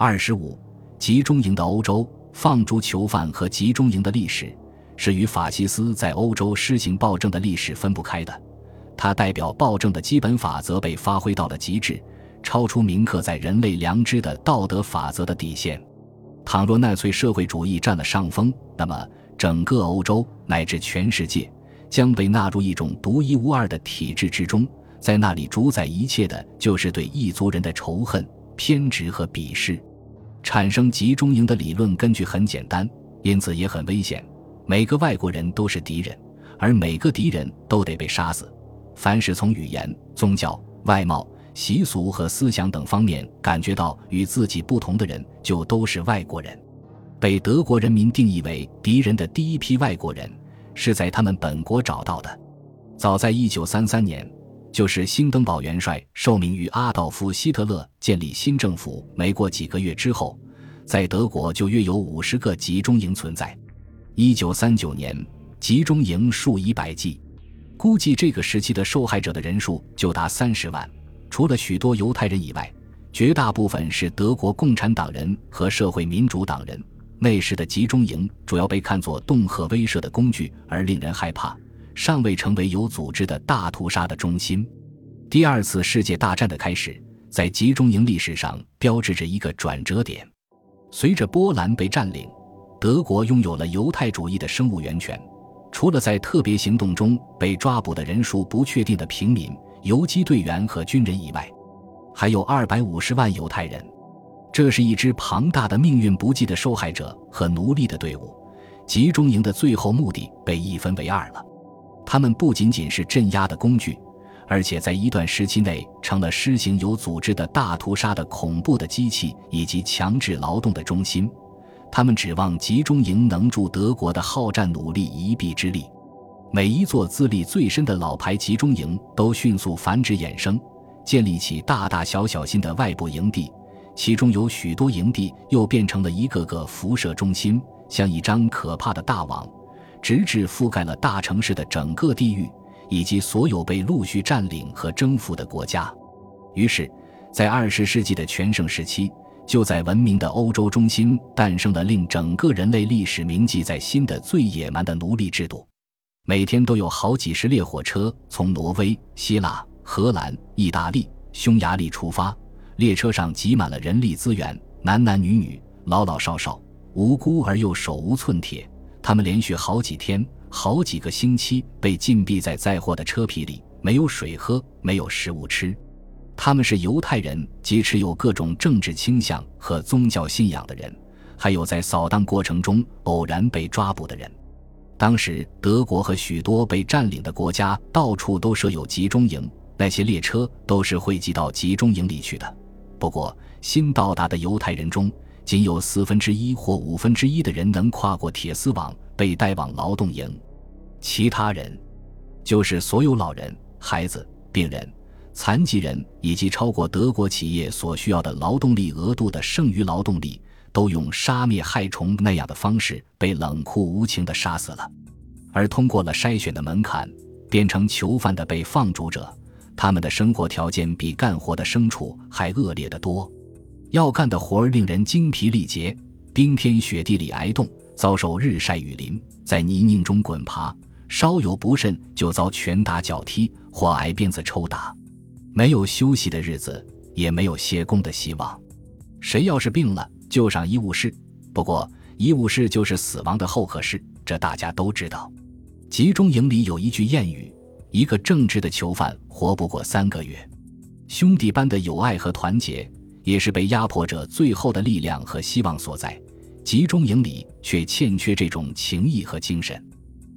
二十五，集中营的欧洲放逐囚犯和集中营的历史是与法西斯在欧洲施行暴政的历史分不开的。它代表暴政的基本法则被发挥到了极致，超出铭刻在人类良知的道德法则的底线。倘若纳粹社会主义占了上风，那么整个欧洲乃至全世界将被纳入一种独一无二的体制之中，在那里主宰一切的就是对异族人的仇恨、偏执和鄙视。产生集中营的理论根据很简单，因此也很危险。每个外国人都是敌人，而每个敌人都得被杀死。凡是从语言、宗教、外貌。习俗和思想等方面感觉到与自己不同的人，就都是外国人。被德国人。民定义为敌人的第一批外国人，是在他们本国找到的。早在1933年，就是兴登堡元帅受命于阿道夫·希特勒建立新政府没过几个月之后，在德国就约有五十个集中营存在。1939年，集中营数以百计，估计这个时期的受害者的人数就达三十万。除了许多犹太人以外，绝大部分是德国共产党人和社会民主党人。那时的集中营主要被看作恫吓威慑的工具，而令人害怕，尚未成为有组织的大屠杀的中心。第二次世界大战的开始，在集中营历史上标志着一个转折点。随着波兰被占领，德国拥有了犹太主义的生物源泉。除了在特别行动中被抓捕的人数不确定的平民。游击队员和军人以外，还有二百五十万犹太人。这是一支庞大的、命运不济的受害者和奴隶的队伍。集中营的最后目的被一分为二了。他们不仅仅是镇压的工具，而且在一段时期内成了施行有组织的大屠杀的恐怖的机器以及强制劳动的中心。他们指望集中营能助德国的好战努力一臂之力。每一座资历最深的老牌集中营都迅速繁殖衍生，建立起大大小小新的外部营地，其中有许多营地又变成了一个个辐射中心，像一张可怕的大网，直至覆盖了大城市的整个地域以及所有被陆续占领和征服的国家。于是，在二十世纪的全盛时期，就在文明的欧洲中心诞生了令整个人类历史铭记在心的最野蛮的奴隶制度。每天都有好几十列火车从挪威、希腊、荷兰、意大利、匈牙利出发，列车上挤满了人力资源，男男女女、老老少少，无辜而又手无寸铁。他们连续好几天、好几个星期被禁闭在载货的车皮里，没有水喝，没有食物吃。他们是犹太人及持有各种政治倾向和宗教信仰的人，还有在扫荡过程中偶然被抓捕的人。当时，德国和许多被占领的国家到处都设有集中营，那些列车都是汇集到集中营里去的。不过，新到达的犹太人中，仅有四分之一或五分之一的人能跨过铁丝网，被带往劳动营。其他人，就是所有老人、孩子、病人、残疾人以及超过德国企业所需要的劳动力额度的剩余劳动力。都用杀灭害虫那样的方式被冷酷无情地杀死了，而通过了筛选的门槛，变成囚犯的被放逐者，他们的生活条件比干活的牲畜还恶劣得多。要干的活儿令人精疲力竭，冰天雪地里挨冻，遭受日晒雨淋，在泥泞中滚爬，稍有不慎就遭拳打脚踢或挨鞭子抽打，没有休息的日子，也没有歇工的希望。谁要是病了，就上医务室，不过医务室就是死亡的候客室，这大家都知道。集中营里有一句谚语：“一个正直的囚犯活不过三个月。”兄弟般的友爱和团结，也是被压迫者最后的力量和希望所在。集中营里却欠缺这种情谊和精神，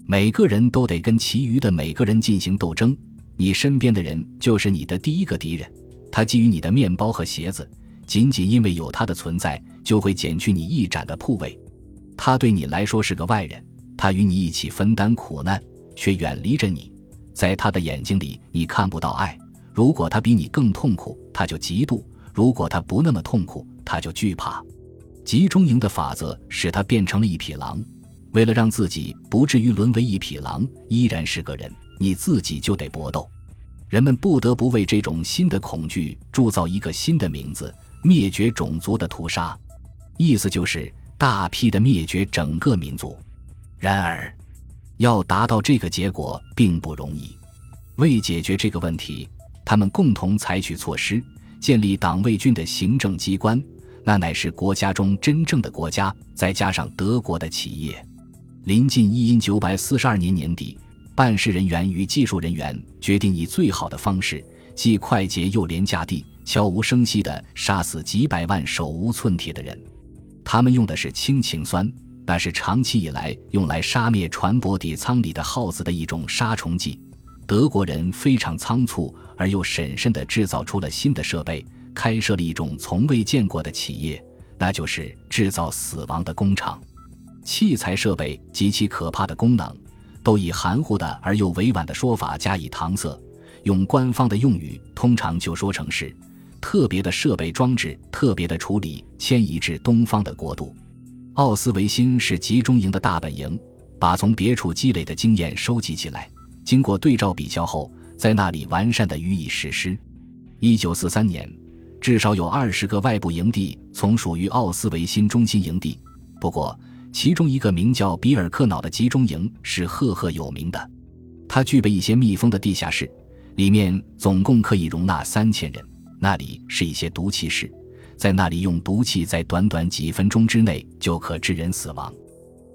每个人都得跟其余的每个人进行斗争。你身边的人就是你的第一个敌人，他觊觎你的面包和鞋子。仅仅因为有他的存在，就会减去你一盏的铺位。他对你来说是个外人，他与你一起分担苦难，却远离着你。在他的眼睛里，你看不到爱。如果他比你更痛苦，他就嫉妒；如果他不那么痛苦，他就惧怕。集中营的法则使他变成了一匹狼。为了让自己不至于沦为一匹狼，依然是个人，你自己就得搏斗。人们不得不为这种新的恐惧铸造一个新的名字。灭绝种族的屠杀，意思就是大批的灭绝整个民族。然而，要达到这个结果并不容易。为解决这个问题，他们共同采取措施，建立党卫军的行政机关，那乃是国家中真正的国家，再加上德国的企业。临近一因九百四十二年年底，办事人员与技术人员决定以最好的方式，既快捷又廉价地。悄无声息地杀死几百万手无寸铁的人，他们用的是氢氰酸，那是长期以来用来杀灭船舶底舱里的耗子的一种杀虫剂。德国人非常仓促而又审慎地制造出了新的设备，开设了一种从未见过的企业，那就是制造死亡的工厂。器材设备及其可怕的功能，都以含糊的而又委婉的说法加以搪塞，用官方的用语通常就说成是。特别的设备装置，特别的处理，迁移至东方的国度。奥斯维辛是集中营的大本营，把从别处积累的经验收集起来，经过对照比较后，在那里完善的予以实施。一九四三年，至少有二十个外部营地从属于奥斯维辛中心营地。不过，其中一个名叫比尔克瑙的集中营是赫赫有名的，它具备一些密封的地下室，里面总共可以容纳三千人。那里是一些毒气室，在那里用毒气在短短几分钟之内就可致人死亡。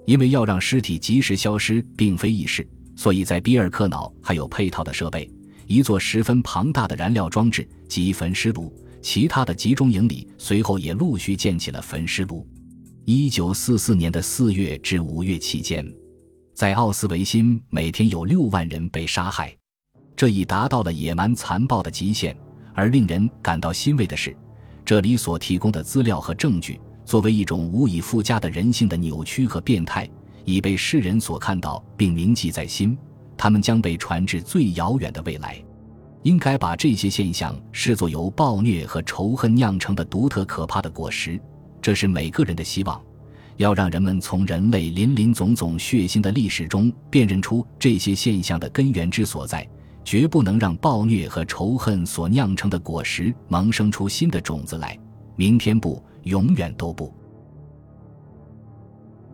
因为要让尸体及时消失并非易事，所以在比尔克瑙还有配套的设备，一座十分庞大的燃料装置及焚尸炉。其他的集中营里随后也陆续建起了焚尸炉。一九四四年的四月至五月期间，在奥斯维辛每天有六万人被杀害，这已达到了野蛮残暴的极限。而令人感到欣慰的是，这里所提供的资料和证据，作为一种无以复加的人性的扭曲和变态，已被世人所看到并铭记在心。他们将被传至最遥远的未来。应该把这些现象视作由暴虐和仇恨酿成的独特可怕的果实。这是每个人的希望，要让人们从人类林林总总血腥的历史中辨认出这些现象的根源之所在。绝不能让暴虐和仇恨所酿成的果实萌生出新的种子来。明天不，永远都不。